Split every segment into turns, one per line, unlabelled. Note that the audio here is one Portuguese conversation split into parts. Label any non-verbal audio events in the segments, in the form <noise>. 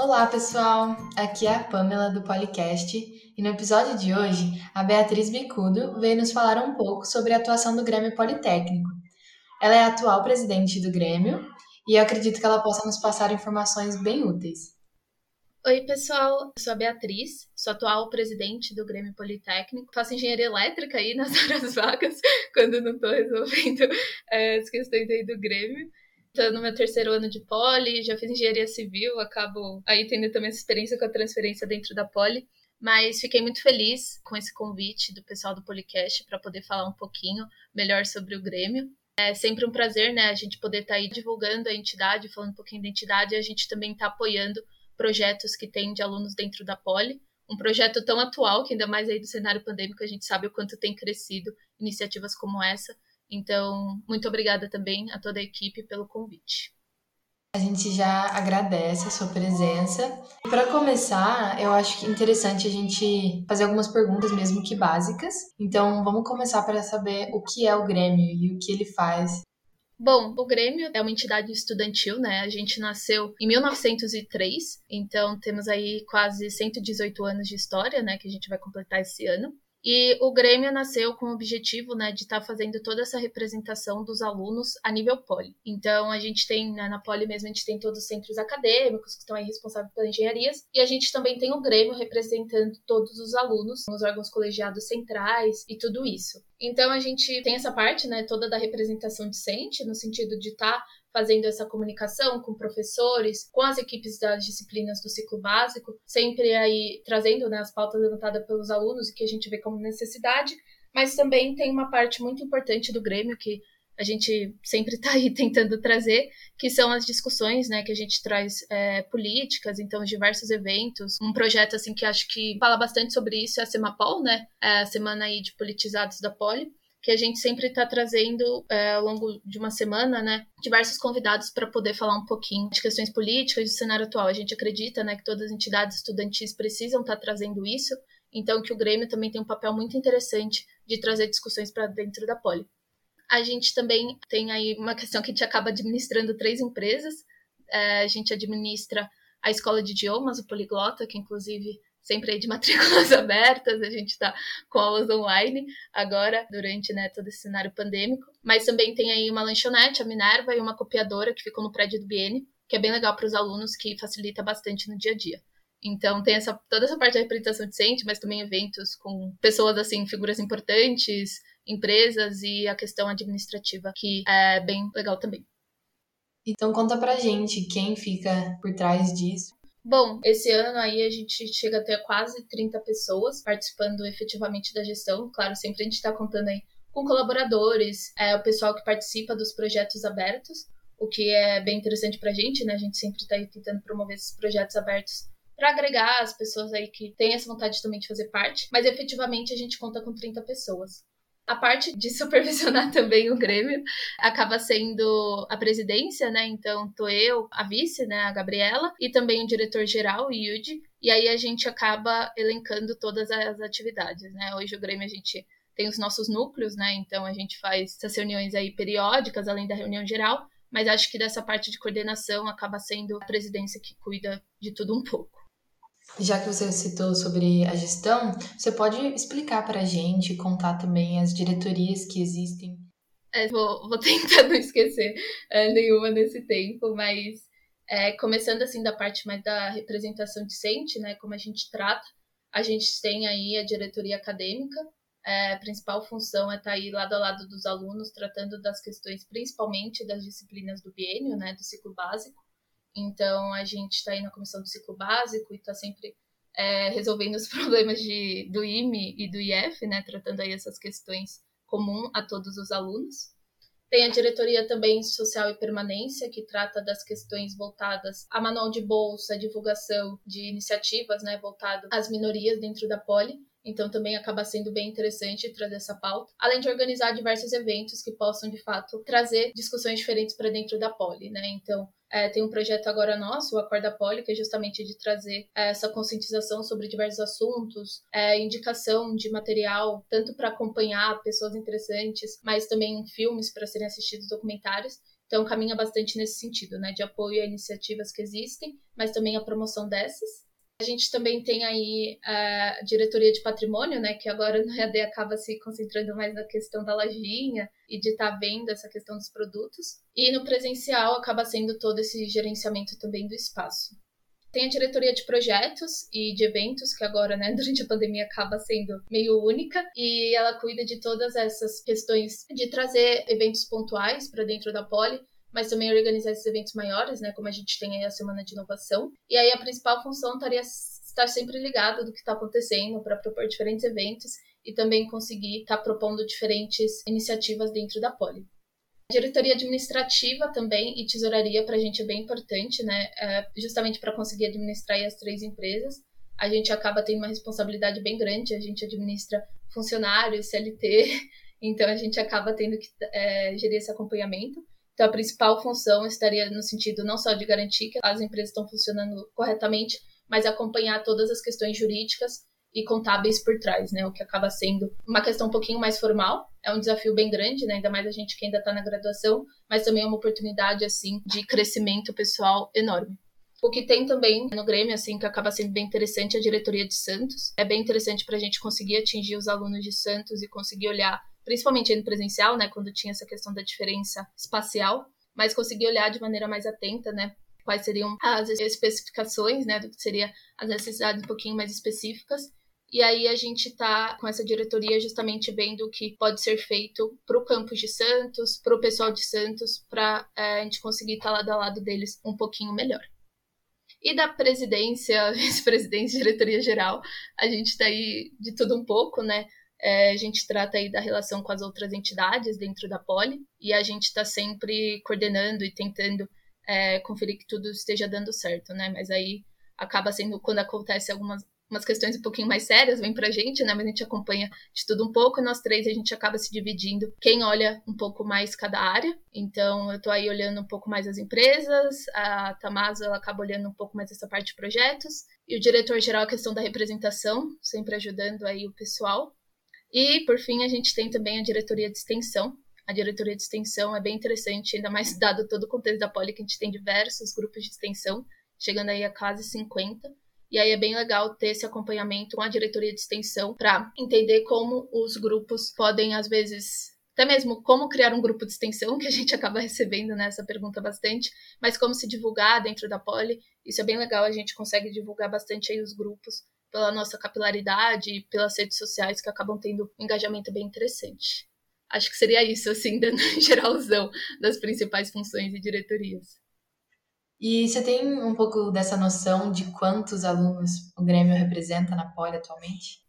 Olá, pessoal! Aqui é a Pamela do Policast e no episódio de hoje a Beatriz Bicudo veio nos falar um pouco sobre a atuação do Grêmio Politécnico. Ela é a atual presidente do Grêmio e eu acredito que ela possa nos passar informações bem úteis.
Oi, pessoal. Eu sou a Beatriz, sou atual presidente do Grêmio Politécnico. Faço engenharia elétrica aí nas <laughs> horas vagas, quando não estou resolvendo é, as questões aí do Grêmio. Estou no meu terceiro ano de poli, já fiz engenharia civil, acabo aí tendo também essa experiência com a transferência dentro da poli. Mas fiquei muito feliz com esse convite do pessoal do Policast para poder falar um pouquinho melhor sobre o Grêmio. É sempre um prazer, né, a gente poder estar tá aí divulgando a entidade, falando um pouquinho da entidade, e a gente também está apoiando projetos que tem de alunos dentro da Poli. Um projeto tão atual, que ainda mais aí do cenário pandêmico, a gente sabe o quanto tem crescido iniciativas como essa. Então, muito obrigada também a toda a equipe pelo convite.
A gente já agradece a sua presença. Para começar, eu acho que é interessante a gente fazer algumas perguntas, mesmo que básicas. Então, vamos começar para saber o que é o Grêmio e o que ele faz.
Bom, o Grêmio é uma entidade estudantil, né? A gente nasceu em 1903, então temos aí quase 118 anos de história, né? Que a gente vai completar esse ano. E o Grêmio nasceu com o objetivo né, de estar tá fazendo toda essa representação dos alunos a nível poli. Então, a gente tem, né, na poli mesmo, a gente tem todos os centros acadêmicos que estão aí responsáveis pelas engenharias, e a gente também tem o Grêmio representando todos os alunos, os órgãos colegiados centrais e tudo isso. Então, a gente tem essa parte né, toda da representação discente, no sentido de estar tá fazendo essa comunicação com professores, com as equipes das disciplinas do ciclo básico, sempre aí trazendo né, as pautas levantadas pelos alunos e que a gente vê como necessidade, mas também tem uma parte muito importante do Grêmio que a gente sempre está aí <laughs> tentando trazer, que são as discussões, né, que a gente traz é, políticas, então diversos eventos. Um projeto assim que acho que fala bastante sobre isso é a Semapol, né, é a semana aí de politizados da Poli, que a gente sempre está trazendo é, ao longo de uma semana, né, diversos convidados para poder falar um pouquinho de questões políticas do cenário atual. A gente acredita, né, que todas as entidades estudantis precisam estar tá trazendo isso, então que o Grêmio também tem um papel muito interessante de trazer discussões para dentro da Poli. A gente também tem aí uma questão que a gente acaba administrando três empresas. É, a gente administra a escola de idiomas, o Poliglota, que inclusive sempre aí de <laughs> matrículas abertas, a gente está com aulas online agora, durante né, todo esse cenário pandêmico. Mas também tem aí uma lanchonete, a Minerva, e uma copiadora que ficou no prédio do Biene, que é bem legal para os alunos, que facilita bastante no dia a dia. Então tem essa, toda essa parte da representação decente, mas também eventos com pessoas assim, figuras importantes, empresas e a questão administrativa, que é bem legal também.
Então conta pra gente quem fica por trás disso.
Bom, esse ano aí a gente chega a ter quase 30 pessoas participando efetivamente da gestão. Claro, sempre a gente está contando aí com colaboradores, é, o pessoal que participa dos projetos abertos, o que é bem interessante para a gente, né? A gente sempre está tentando promover esses projetos abertos para agregar as pessoas aí que têm essa vontade também de fazer parte, mas efetivamente a gente conta com 30 pessoas. A parte de supervisionar <laughs> também o Grêmio acaba sendo a presidência, né? Então, tô eu, a vice, né, a Gabriela, e também o diretor-geral, o Yudi, e aí a gente acaba elencando todas as atividades, né? Hoje o Grêmio a gente tem os nossos núcleos, né? Então a gente faz essas reuniões aí periódicas, além da reunião geral, mas acho que dessa parte de coordenação acaba sendo a presidência que cuida de tudo um pouco.
Já que você citou sobre a gestão, você pode explicar para a gente, contar também as diretorias que existem?
É, vou, vou, <laughs> tentar não esquecer é, nenhuma nesse tempo, mas é, começando assim da parte mais da representação decente, né, como a gente trata, a gente tem aí a diretoria acadêmica, é, a principal função é estar tá aí lado a lado dos alunos, tratando das questões principalmente das disciplinas do biênio, né, do ciclo básico, então, a gente está aí na comissão do ciclo básico e está sempre é, resolvendo os <laughs> problemas de, do IME e do IF, né, tratando aí essas questões comum a todos os alunos. Tem a diretoria também social e permanência, que trata das questões voltadas a manual de bolsa, divulgação de iniciativas, né, voltado às minorias dentro da Poli. Então também acaba sendo bem interessante trazer essa pauta, além de organizar diversos eventos que possam de fato trazer discussões diferentes para dentro da Poli, né? Então é, tem um projeto agora nosso, o Acorda Poli, que é justamente de trazer é, essa conscientização sobre diversos assuntos, é, indicação de material, tanto para acompanhar pessoas interessantes, mas também filmes para serem assistidos, documentários. Então, caminha bastante nesse sentido, né? De apoio a iniciativas que existem, mas também a promoção dessas. A gente também tem aí a diretoria de patrimônio, né, que agora no EAD acaba se concentrando mais na questão da lojinha e de estar tá vendo essa questão dos produtos. E no presencial acaba sendo todo esse gerenciamento também do espaço. Tem a diretoria de projetos e de eventos, que agora, né, <laughs> durante a pandemia acaba sendo meio única, e ela cuida de todas essas questões de trazer eventos pontuais para dentro da Poli, mas também organizar esses eventos maiores, né, como a gente tem aí a Semana de Inovação. E aí a principal função estaria estar sempre ligado do que está acontecendo para propor diferentes eventos e também conseguir estar tá propondo diferentes iniciativas dentro da Poli. Diretoria administrativa também e tesouraria para a gente é bem importante, né? É justamente para conseguir administrar as três empresas. A gente acaba tendo uma responsabilidade bem grande, a gente administra funcionários, CLT, <laughs> então a gente acaba tendo que é, gerir esse acompanhamento. Então, a principal função estaria no sentido não só de garantir que as empresas estão funcionando corretamente, mas acompanhar todas as questões jurídicas e contábeis por trás, né? O que acaba sendo uma questão um pouquinho mais formal. É um desafio bem grande, né? Ainda mais a gente que ainda está na graduação, mas também é uma oportunidade, assim, de crescimento pessoal enorme. O que tem também no Grêmio, assim, que acaba sendo bem interessante, é a diretoria de Santos. É bem interessante para a gente conseguir atingir os alunos de Santos e conseguir olhar principalmente no presencial, né, quando tinha essa questão da diferença espacial, mas conseguir olhar de maneira mais atenta, né, quais seriam as especificações, né, do que seria as necessidades um pouquinho mais específicas. E aí a gente está com essa diretoria justamente vendo o que pode ser feito para o campus de Santos, para o pessoal de Santos, para é, a gente conseguir estar tá lado a lado deles um pouquinho melhor. E da presidência, <laughs> vice-presidência, diretoria geral, a gente está aí de tudo um pouco, né? É, a gente trata aí da relação com as outras entidades dentro da Poli e a gente está sempre coordenando e tentando é, conferir que tudo esteja dando certo, né? Mas aí acaba sendo quando acontece algumas umas questões um pouquinho mais sérias, vem pra gente, né? Mas a gente acompanha de tudo um pouco, e nós três a gente acaba se dividindo. Quem olha um pouco mais cada área. Então, eu tô aí olhando um pouco mais as empresas, a Tamaso, ela acaba olhando um pouco mais essa parte de projetos, e o diretor-geral a questão da representação, sempre ajudando aí o pessoal. E, por fim, a gente tem também a diretoria de extensão. A diretoria de extensão é bem interessante, ainda mais <laughs> dado todo o contexto da Poli, que a gente tem diversos grupos de extensão, chegando aí a quase 50. E aí é bem legal ter esse acompanhamento com a diretoria de extensão para entender como os grupos podem, às vezes, até mesmo como criar um grupo de extensão, <laughs> que a gente acaba recebendo nessa pergunta bastante, mas como se divulgar dentro da Poli. Isso é bem legal, a gente consegue divulgar bastante aí os grupos pela nossa capilaridade e pelas redes sociais que acabam tendo um engajamento bem interessante. Acho que seria isso, assim, <laughs> dando geralzão das principais funções e diretorias.
E você tem um pouco dessa noção de quantos alunos o Grêmio representa na Poli atualmente?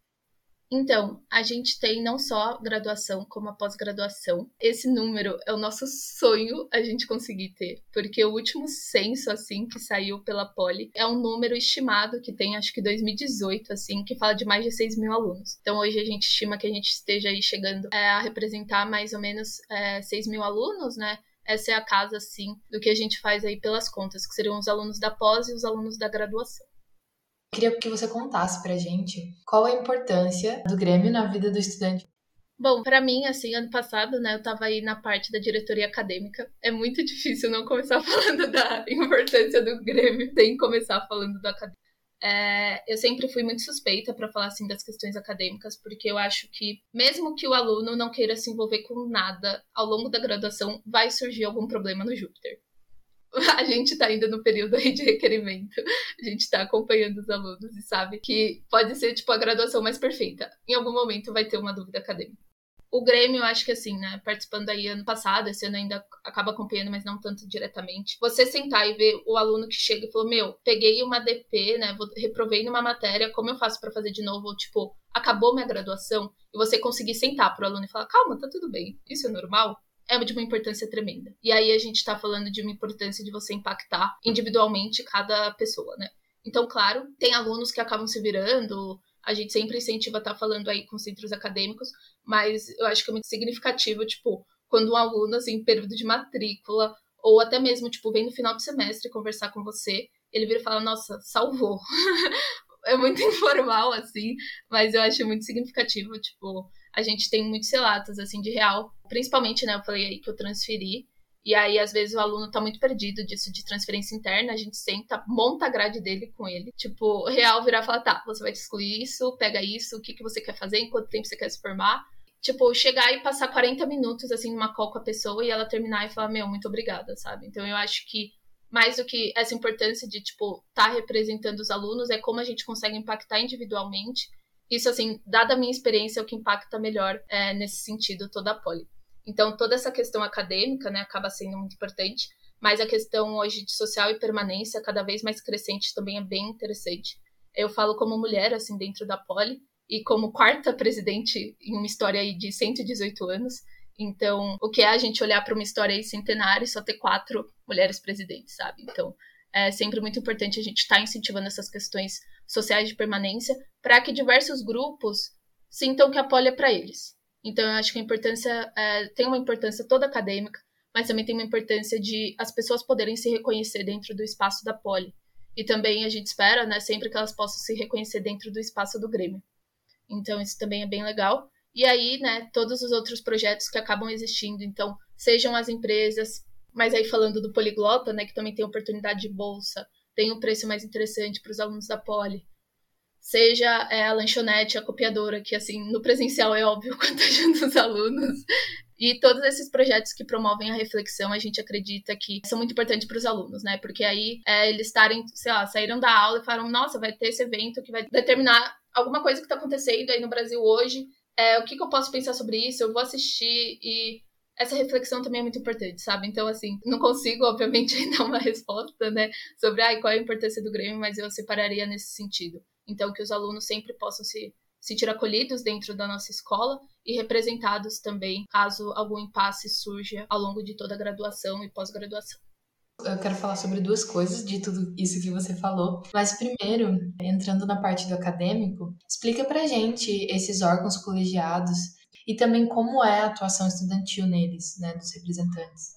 Então, a gente tem não só graduação, como a pós-graduação. Esse número é o nosso sonho a gente conseguir ter, porque o último censo, assim, que saiu pela Poli, é um número estimado que tem, acho que 2018, assim, que fala de mais de 6 mil alunos. Então, hoje a gente estima que a gente esteja aí chegando é, a representar mais ou menos é, 6 mil alunos, né? Essa é a casa, assim, do que a gente faz aí pelas contas, que seriam os alunos da pós e os alunos da graduação.
Queria que você contasse pra gente qual a importância do Grêmio na vida do estudante.
Bom, para mim, assim, ano passado, né, eu tava aí na parte da diretoria acadêmica. É muito <laughs> difícil não começar <laughs> falando da importância do Grêmio sem começar falando da academia. É, eu sempre fui muito suspeita para falar assim das questões acadêmicas, porque eu acho que mesmo que o aluno não queira se envolver com nada ao longo da graduação, vai surgir algum problema no Júpiter. <laughs> a gente está ainda no período aí de requerimento. A gente está acompanhando os alunos e sabe que pode ser tipo a graduação mais perfeita. Em algum momento vai ter uma dúvida acadêmica. O Grêmio, eu acho que assim, né, participando aí ano passado, esse ano ainda acaba acompanhando, mas não tanto diretamente. Você sentar e ver o aluno que chega e falou: "Meu, peguei uma DP, né, reprovei numa matéria, como eu faço para fazer de novo?" Ou, tipo, acabou minha graduação, e você conseguir sentar pro aluno e falar: "Calma, tá tudo bem. Isso é normal?" É de uma importância tremenda. E aí a gente está falando de uma importância de você impactar individualmente cada pessoa, né? Então, claro, tem alunos que acabam se virando, a gente sempre incentiva a estar tá falando aí com centros acadêmicos, mas eu acho que é muito significativo, tipo, quando um aluno, assim, período de matrícula, ou até mesmo, tipo, vem no final do semestre conversar com você, ele vira e fala, nossa, salvou. <laughs> é muito <laughs> informal, assim, mas eu acho muito significativo, tipo, a gente tem muitos relatos, assim, de real. Principalmente, né, eu falei aí que eu transferi. E aí, às vezes, o aluno tá muito perdido disso de transferência interna, a gente senta, monta a grade dele com ele. Tipo, real virar e falar, tá, você vai excluir isso, pega isso, o que, que você quer fazer, em quanto tempo você quer se formar. Tipo, chegar e passar 40 minutos, assim, numa call com a pessoa e ela terminar e falar, meu, muito obrigada, sabe? Então, eu acho que mais do que essa importância de, tipo, estar tá representando os alunos, é como a gente consegue impactar individualmente. Isso, assim, dada a minha experiência, é o que impacta melhor é, nesse sentido toda a poli. Então, toda essa questão acadêmica, né, acaba sendo muito importante, mas a questão hoje de social e permanência, cada vez mais crescente, também é bem interessante. Eu falo como mulher, assim, dentro da poli, e como quarta presidente em uma história aí de 118 anos, então, o que é a gente olhar para uma história aí centenária e só ter quatro mulheres presidentes, sabe? Então, é sempre muito importante a gente estar tá incentivando essas questões sociais de permanência para que diversos grupos sintam que a poli é para eles. Então, eu acho que a importância é, tem uma importância toda acadêmica, mas também tem uma importância de as pessoas poderem se reconhecer dentro do espaço da poli. E também a gente espera, né, sempre que elas possam se reconhecer dentro do espaço do Grêmio. Então, isso também é bem legal. E aí, né, todos os outros projetos que acabam existindo, então, sejam as empresas, mas aí falando do Poliglota, né, que também tem oportunidade de bolsa, tem um preço mais interessante para os alunos da Poli. Seja é, a lanchonete, a copiadora, que assim, no presencial é óbvio <laughs> quanto ajuda os alunos. E todos esses projetos que promovem a reflexão, a gente acredita que são muito importantes para os alunos, né? Porque aí é, eles estarem, sei lá, saíram da aula e falaram, nossa, vai ter esse evento que vai determinar alguma coisa que está acontecendo aí no Brasil hoje é, o que, que eu posso pensar sobre isso, eu vou assistir e essa reflexão também é muito importante, sabe? Então, assim, não consigo, obviamente, <laughs> dar uma resposta, né, sobre ah, qual é a importância do Grêmio, mas eu separaria nesse sentido. Então, que os alunos sempre possam se sentir acolhidos dentro da nossa escola e representados também, caso algum impasse surja ao longo de toda a graduação e pós-graduação.
Eu quero falar sobre duas coisas de tudo isso que você falou. Mas primeiro, entrando na parte do acadêmico, explica pra gente esses órgãos colegiados e também como é a atuação estudantil neles, né, dos representantes.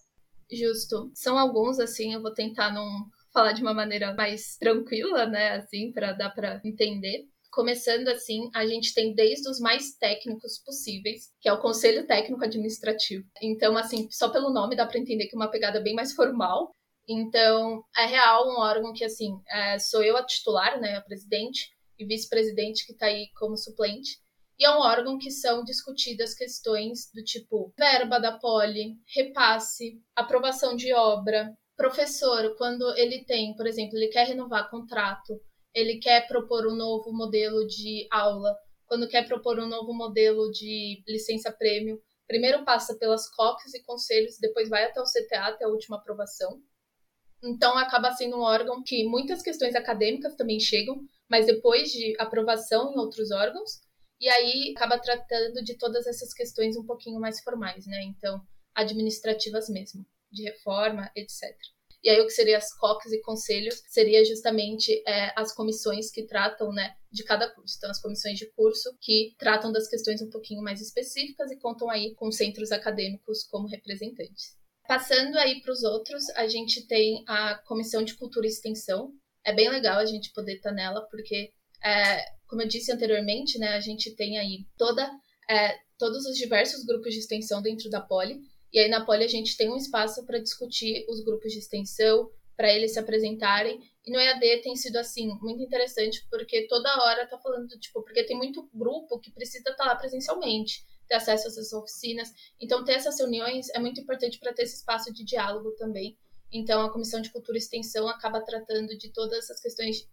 Justo. São alguns, assim, eu vou tentar não falar de uma maneira mais tranquila, né, assim, para dar para entender. Começando assim, a gente tem desde os mais técnicos possíveis, que é o Conselho Técnico Administrativo. Então, assim, só pelo nome dá para entender que é uma pegada bem mais formal, então, é real um órgão que, assim, é, sou eu a titular, né, a presidente, e vice-presidente que está aí como suplente. E é um órgão que são discutidas questões do tipo verba da poli, repasse, aprovação de obra. Professor, quando ele tem, por exemplo, ele quer renovar contrato, ele quer propor um novo modelo de aula, quando quer propor um novo modelo de licença-prêmio, primeiro passa pelas COCs e conselhos, depois vai até o CTA, até a última aprovação. Então, acaba sendo um órgão que muitas questões acadêmicas também chegam, mas depois de aprovação em outros órgãos, e aí acaba tratando de todas essas questões um pouquinho mais formais, né? Então, administrativas mesmo, de reforma, etc. E aí, o que seria as COCs e conselhos seria justamente é, as comissões que tratam né, de cada curso. Então, as comissões de curso que tratam das questões um pouquinho mais específicas e contam aí com centros acadêmicos como representantes. Passando aí para os outros, a gente tem a Comissão de Cultura e Extensão. É bem legal a gente poder estar tá nela, porque, é, como eu disse anteriormente, né, a gente tem aí toda, é, todos os diversos grupos de extensão dentro da Poli. E aí na Poli a gente tem um espaço para discutir os grupos de extensão, para eles se apresentarem. E no EAD tem sido assim muito interessante porque toda hora tá falando tipo, porque tem muito grupo que precisa estar tá lá presencialmente ter acesso a essas oficinas. Então, ter essas reuniões é muito importante para ter esse espaço de diálogo também. Então, a Comissão de Cultura e Extensão acaba tratando de todas essas questões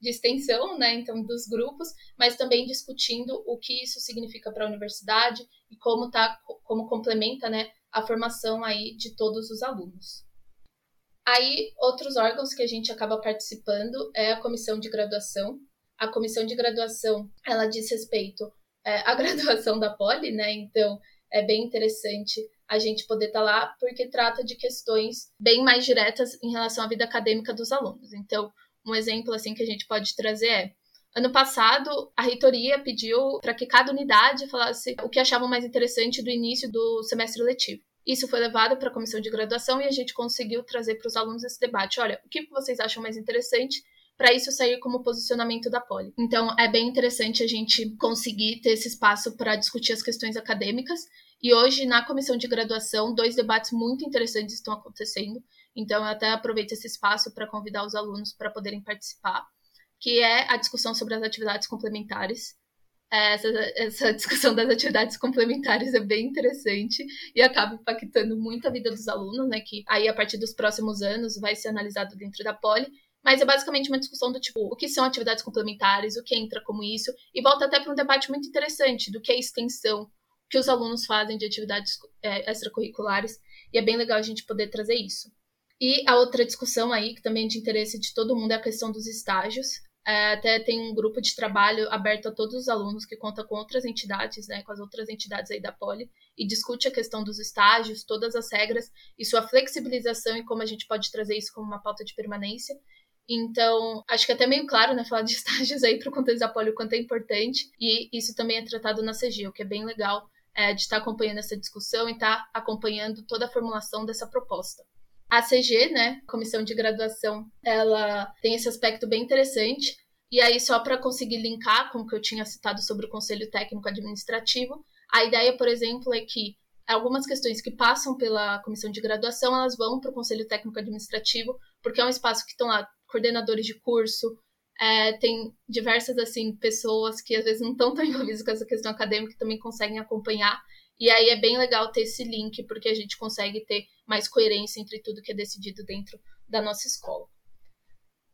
de extensão, né, então dos grupos, mas também discutindo o que isso significa para a universidade e como tá, como complementa, né, a formação aí de todos os alunos. Aí, outros órgãos que a gente acaba participando é a comissão de graduação. A comissão de graduação, ela diz respeito é, a <laughs> graduação da Poli, né? Então é bem interessante a gente poder estar tá lá, porque trata de questões bem mais diretas em relação à vida acadêmica dos alunos. Então, um exemplo assim que a gente pode trazer é Ano passado, a reitoria pediu para que cada unidade falasse o que achavam mais interessante do início do semestre letivo. Isso foi levado para a comissão de graduação e a gente conseguiu trazer para os alunos esse debate. Olha, o que vocês acham mais interessante para isso sair como posicionamento da Poli. Então, é bem interessante a gente conseguir ter esse espaço para discutir as questões acadêmicas. E hoje, na comissão de graduação, dois debates muito interessantes estão acontecendo. Então, eu até aproveito esse espaço para convidar os alunos para poderem participar, que é a discussão sobre as atividades complementares. Essa, essa, <laughs> discussão das atividades complementares é bem interessante e acaba impactando muito a vida dos alunos, né? Que aí, a partir dos próximos anos, vai ser analisado dentro da Poli. Mas é basicamente uma discussão do tipo, o que são atividades complementares, o que entra como isso, e volta até para um debate muito interessante do que é extensão, que os alunos fazem de atividades é, extracurriculares, e é bem legal a gente poder trazer isso. E a outra discussão aí, que também é de interesse de todo mundo, é a questão dos estágios. É, até tem um grupo de trabalho aberto a todos os alunos que conta com outras entidades, né, com as outras entidades aí da Poli, e discute a questão dos estágios, todas as regras e sua flexibilização e como a gente pode trazer isso como uma pauta de permanência. Então, acho que é até meio claro, né, falar de <laughs> estágios aí para o contexto da Poli, o quanto é importante, e isso também é tratado na CG, o que é bem legal é, de estar acompanhando essa discussão e estar acompanhando toda a formulação dessa proposta. A CG, né, Comissão de Graduação, ela tem esse aspecto bem interessante, e aí, só para conseguir linkar com o que eu tinha citado sobre o Conselho Técnico Administrativo, a ideia, por exemplo, é que algumas questões que passam pela comissão de graduação, elas vão para o Conselho Técnico Administrativo, porque é um espaço que estão lá coordenadores de curso, é, tem diversas assim pessoas que às vezes não estão tão envolvidas com essa questão acadêmica que também conseguem acompanhar. E aí é bem legal ter esse link, porque a gente consegue ter mais coerência entre tudo que é decidido dentro da nossa escola.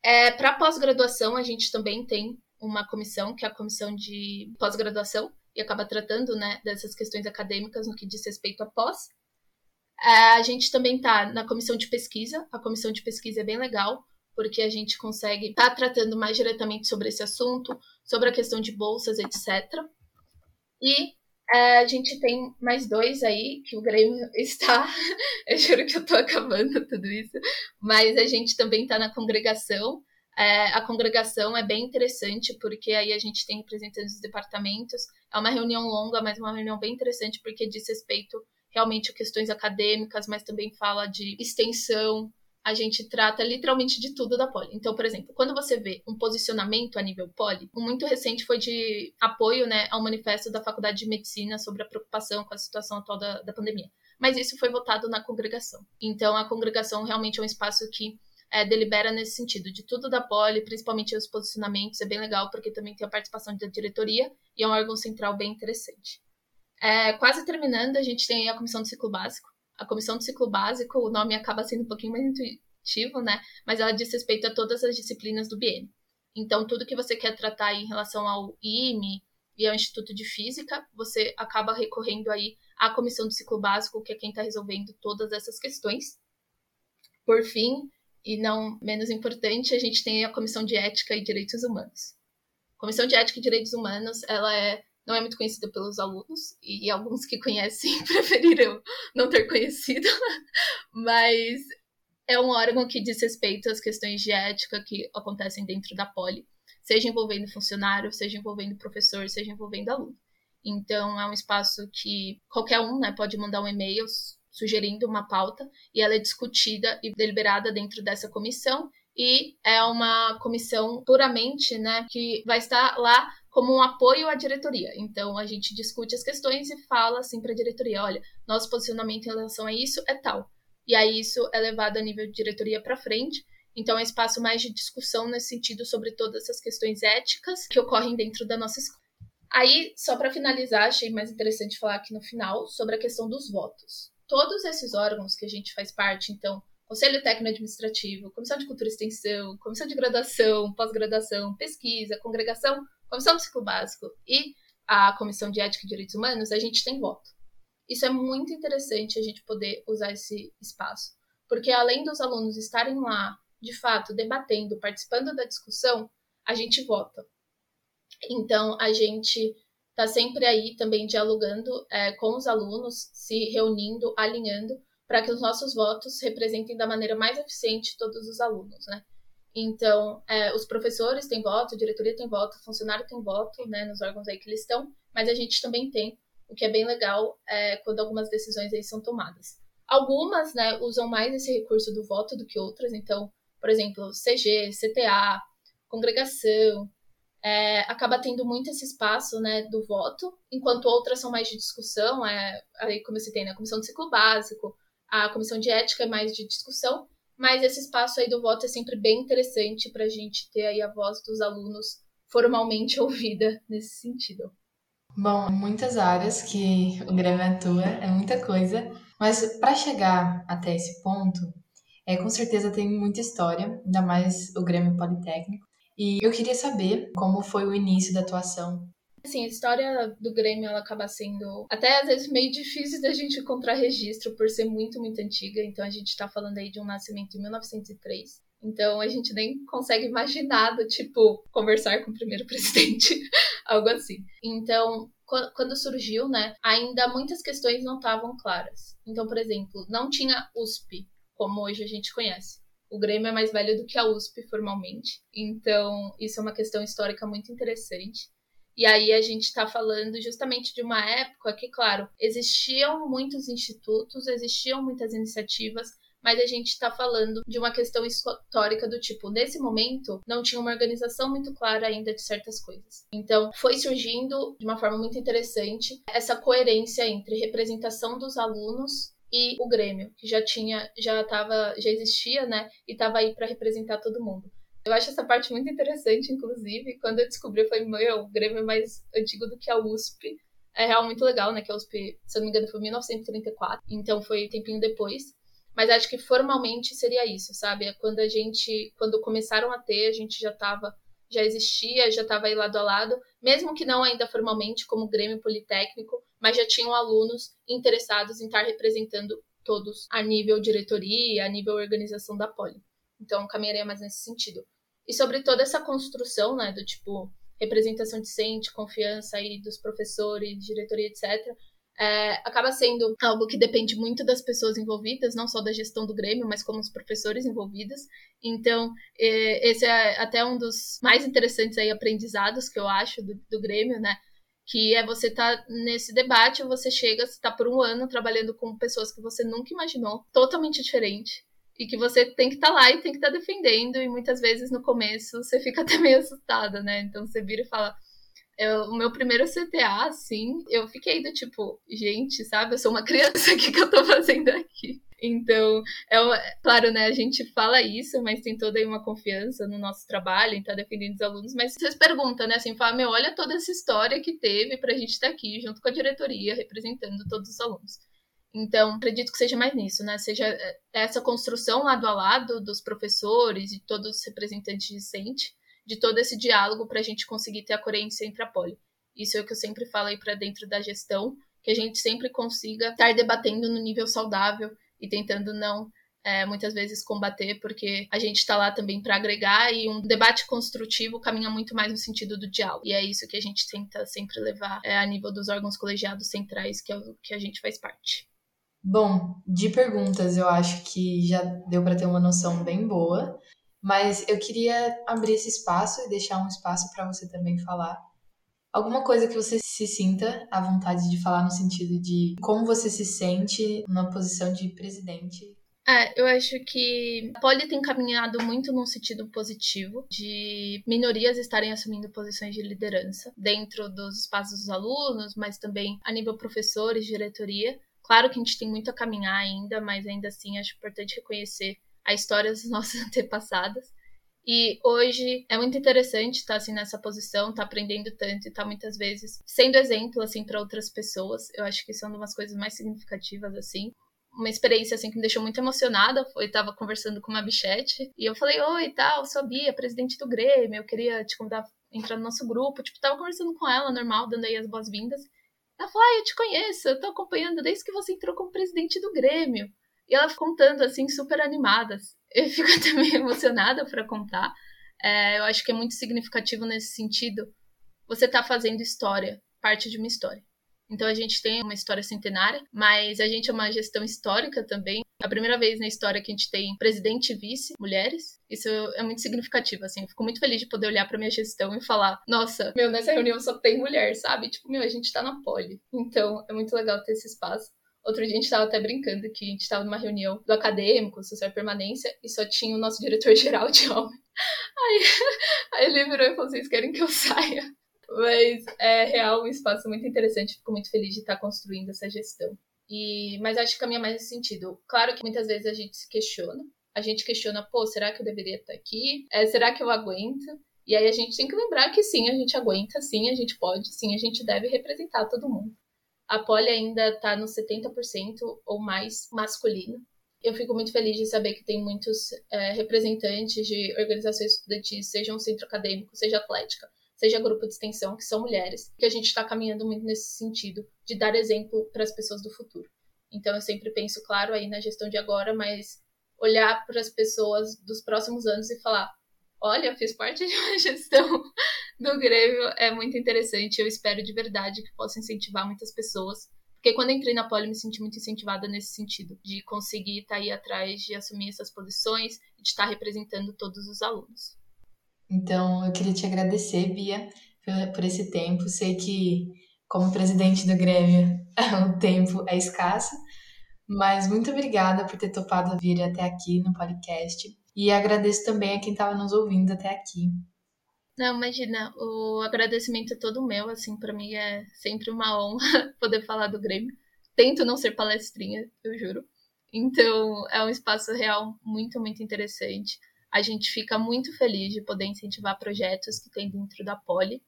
É, Para pós-graduação, a gente também tem uma comissão, que é a comissão de pós-graduação, e acaba tratando né, dessas questões acadêmicas no que diz respeito à pós. É, a gente também está na comissão de pesquisa, a comissão de pesquisa é bem legal, porque a gente consegue estar tá tratando mais diretamente sobre esse assunto, sobre a questão de bolsas, etc. E a gente tem mais dois aí, que o Grêmio <laughs> está. eu juro que eu estou acabando tudo isso. Mas a gente também está na congregação. É, a congregação é bem interessante, porque aí a gente tem representantes dos departamentos. É uma reunião longa, mas uma reunião bem interessante, porque diz respeito realmente a questões acadêmicas, mas também fala de extensão, a gente trata literalmente de tudo da poli. Então, por exemplo, quando você vê um posicionamento a nível poli, um muito recente foi de apoio né, ao manifesto da Faculdade de Medicina sobre a preocupação com a situação atual da, da pandemia. Mas isso foi votado na congregação. Então, a congregação realmente é um espaço que é, delibera nesse sentido, de tudo da poli, principalmente os posicionamentos, é bem legal, porque também tem a participação da diretoria e é um órgão central bem interessante. É, quase terminando, a gente tem a comissão do ciclo básico, a comissão do ciclo básico, o nome acaba sendo um pouquinho mais intuitivo, né? Mas ela diz respeito a todas as disciplinas do BN. Então, tudo que você quer tratar em relação ao IME e ao Instituto de Física, você acaba recorrendo aí à comissão do ciclo básico, que é quem está resolvendo todas essas questões. Por fim, e não menos importante, a gente tem a comissão de ética e direitos humanos. A comissão de ética e direitos humanos, ela é não é muito conhecida pelos alunos, e alguns que conhecem <laughs> preferiram não ter conhecido, <laughs> mas é um órgão que diz respeito às questões de ética que acontecem dentro da Poli, seja envolvendo funcionário, seja envolvendo professor, seja envolvendo aluno. Então, é um espaço que qualquer um né, pode mandar um e-mail sugerindo uma pauta e ela é discutida e deliberada dentro dessa comissão e é uma comissão puramente, né, que vai estar lá como um apoio à diretoria. Então a gente discute as questões e fala assim para a diretoria, olha, nosso posicionamento em relação a isso é tal. E aí isso é levado a nível de diretoria para frente. Então é um espaço mais de discussão nesse sentido sobre todas essas questões éticas que ocorrem dentro da nossa escola. Aí, só para finalizar, achei mais interessante falar aqui no final sobre a questão dos votos. Todos esses órgãos que a gente faz parte, então, Conselho Técnico Administrativo, Comissão de Cultura e Extensão, Comissão de Graduação, Pós-Graduação, Pesquisa, Congregação, Comissão do Ciclo Básico e a Comissão de Ética e Direitos Humanos, a gente tem voto. Isso é muito interessante a gente poder usar esse espaço, porque além dos alunos estarem lá, de fato, debatendo, participando da discussão, a gente vota. Então, a gente está sempre aí também dialogando é, com os alunos, se reunindo, alinhando, para que os nossos votos representem da maneira mais eficiente todos os alunos, né? Então, é, os professores têm voto, a diretoria tem voto, o funcionário tem voto, né, nos órgãos aí que eles estão, mas a gente também tem, o que é bem legal é, quando algumas decisões aí são tomadas. Algumas, né, usam mais esse recurso do voto do que outras, então, por exemplo, CG, CTA, congregação, é, acaba tendo muito esse espaço né, do voto, enquanto outras são mais de discussão, é, aí como você tem né, a comissão de ciclo básico, a comissão de ética é mais de discussão, mas esse espaço aí do voto é sempre bem interessante para a gente ter aí a voz dos alunos formalmente <laughs> ouvida nesse sentido.
Bom, muitas áreas que o Grêmio atua, é muita coisa, mas para chegar até esse ponto, é, com certeza tem muita história, ainda mais o Grêmio Politécnico. E eu queria saber como foi o início da atuação.
Assim, a história do Grêmio ela acaba sendo até às vezes meio difícil da gente encontrar registro por ser muito, muito antiga. Então a gente está falando aí de um nascimento em 1903. Então a gente nem consegue imaginar do tipo conversar com o primeiro <laughs> presidente, algo assim. Então, quando surgiu, né, ainda muitas questões não estavam claras. Então, por exemplo, não tinha USP, como hoje a gente conhece. O Grêmio é mais velho do que a USP formalmente. Então, isso é uma questão histórica muito interessante. E aí a gente está falando justamente de uma época que, claro, existiam muitos institutos, existiam muitas iniciativas, mas a gente está falando de uma questão histórica do tipo, nesse momento, não tinha uma organização muito clara ainda de certas coisas. Então, foi surgindo de uma forma muito interessante essa coerência entre representação dos alunos e o Grêmio, que já tinha, já tava, já existia, né? E estava aí para representar todo mundo. Eu acho essa parte muito interessante, inclusive, quando eu descobri, foi meu, o Grêmio é mais antigo do que a USP. É real muito legal, né? Que a USP, se eu não me engano, foi 1934, então foi um tempinho depois. Mas acho que formalmente seria isso, sabe? É quando a gente, quando começaram a ter, a gente já estava já existia, já estava aí lado a lado, mesmo que não ainda formalmente como Grêmio Politécnico, mas já tinham alunos interessados em estar representando todos a nível diretoria, a nível organização da Poli. Então, caminharia mais nesse sentido. E sobre toda essa construção, né, do tipo representação decente, confiança aí dos professores, diretoria, etc., é, acaba sendo algo que depende muito das pessoas envolvidas, não só da gestão do Grêmio, mas como os professores envolvidos. Então, é, esse é até um dos mais interessantes aí aprendizados que eu acho do, do Grêmio, né? Que é você tá nesse debate, você chega, você está por um ano trabalhando com pessoas que você nunca imaginou, totalmente diferente, e que você tem que estar tá lá e tem que estar tá defendendo, e muitas vezes no começo você fica <laughs> até meio assustada, né? Então você vira e fala eu, o meu primeiro CTA, assim, eu fiquei do tipo, gente, sabe, eu sou uma <laughs> criança, o que, que eu tô fazendo aqui? Então, é, claro, né, a gente fala isso, mas tem toda aí uma confiança no nosso trabalho, em estar tá defendendo os alunos, mas vocês perguntam, né, assim, fala, meu, olha toda essa história que teve pra gente estar tá aqui, junto com a diretoria, representando todos os alunos. Então, acredito que seja mais nisso, né? Seja é, essa construção lado a lado dos professores e todos os representantes discentes, de todo esse diálogo para a gente conseguir ter a coerência entre a poli. Isso é o que eu sempre falo aí para dentro da gestão, que a gente sempre consiga estar debatendo no nível saudável e tentando não é, muitas vezes combater, porque a gente está lá também para agregar e um debate construtivo caminha muito mais no sentido do diálogo. E é isso que a gente tenta sempre levar é, a nível dos órgãos colegiados centrais, que é o que a gente faz parte.
Bom, de perguntas, eu acho que já deu para ter uma noção bem boa. Mas eu queria abrir esse espaço e deixar um espaço para você também falar. Alguma coisa que você se sinta à vontade de falar no sentido de como você se sente numa posição de presidente
é, eu acho que a Poli tem caminhado muito num sentido positivo, de minorias estarem assumindo posições de liderança dentro dos espaços dos alunos, mas também a nível professores, diretoria. Claro que a gente tem muito a caminhar ainda, mas ainda assim acho importante reconhecer a história dos <laughs> nossos antepassados. E hoje é muito interessante estar assim nessa posição, estar aprendendo tanto e estar muitas vezes sendo exemplo assim para outras pessoas. Eu acho que isso é uma das coisas mais significativas assim. Uma experiência assim que me deixou muito emocionada foi estava conversando com uma bichete e eu falei: "Oi, tal, sou a Bia, presidente do Grêmio, eu queria te convidar a entrar no nosso grupo". Tipo, tava conversando com ela normal, dando aí as boas-vindas. Ela falou: "Ah, eu te conheço, eu tô acompanhando desde que você entrou como presidente do Grêmio". E ela contando, assim, super animada. <laughs> Eu fico até meio emocionada para contar. É, eu acho que é muito significativo nesse sentido. Você tá fazendo história, parte de uma história. Então a gente tem uma história centenária, mas a gente é uma gestão histórica também. A primeira vez na história que a gente tem presidente e vice mulheres. Isso é muito significativo, assim. Eu fico muito feliz de poder olhar para minha gestão e falar: nossa, meu, nessa reunião só tem mulher, sabe? Tipo, meu, a gente tá na pole. Então é muito legal ter esse espaço. Outro dia a gente estava até brincando que a gente estava numa reunião do acadêmico, social permanência, e só tinha o nosso diretor-geral <laughs> de homem. Aí, <laughs> aí ele virou e falou: vocês querem que eu saia? Mas é real um espaço muito interessante, fico muito feliz de estar construindo essa gestão. E, mas acho que caminha mais nesse sentido. Claro que muitas vezes a gente se questiona. A gente questiona, pô, será que eu deveria estar aqui? É, será que eu aguento? E aí a gente tem que lembrar que sim, a gente aguenta, sim, a gente pode, sim, a gente deve representar todo mundo. A poli ainda está no 70% ou mais masculino. Eu fico muito feliz de saber que tem muitos é, representantes de organizações estudantis, seja um centro acadêmico, seja atlética, seja grupo de extensão, que são mulheres, que a gente está caminhando muito nesse sentido de dar exemplo para as pessoas do futuro. Então eu sempre penso, claro, aí na gestão de agora, mas olhar para as pessoas dos próximos anos e falar: olha, fiz parte de uma <laughs> gestão do Grêmio, é muito interessante. Eu espero de verdade que possa incentivar muitas pessoas. Porque quando entrei na Poli, me senti muito incentivada nesse sentido, de conseguir estar tá aí atrás, de assumir essas posições, de estar representando todos os alunos.
Então, eu queria te agradecer, Bia, por esse tempo. Sei que, como presidente do Grêmio, <laughs> o tempo é escasso, mas muito obrigada por ter topado vir até aqui no podcast. E agradeço também a quem estava nos ouvindo até aqui.
Não, imagina, o agradecimento é todo meu, assim, para mim é sempre uma honra <laughs> poder falar do Grêmio. Tento não ser palestrinha, eu juro. Então, é um espaço real muito, muito interessante a gente fica muito feliz de poder incentivar projetos que tem dentro da Poli.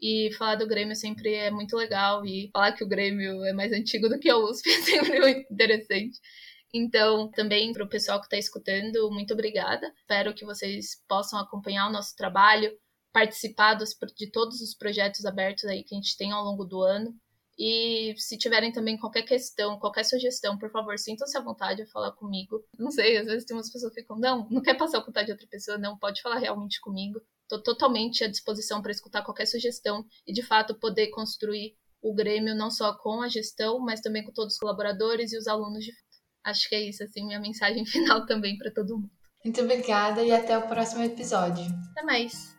E falar do Grêmio sempre é muito legal. E falar que o Grêmio é mais antigo do que a USP <laughs> é sempre muito interessante. Então, também para o pessoal que está escutando, muito obrigada. Espero que vocês possam acompanhar o nosso trabalho, participar dos, de todos os projetos abertos aí que a gente tem ao longo do ano. E se tiverem também qualquer questão, qualquer sugestão, por favor, sintam-se à vontade a falar comigo. Não sei, às vezes tem umas pessoas que ficam, não, não quer passar o contato de outra pessoa, não, pode falar realmente comigo. Estou totalmente à disposição para escutar qualquer sugestão e, de fato, poder construir o Grêmio não só com a gestão, mas também com todos os colaboradores e os alunos de Acho que é isso, assim, minha mensagem <laughs> final também para todo mundo.
Muito obrigada e até o próximo episódio.
Até mais.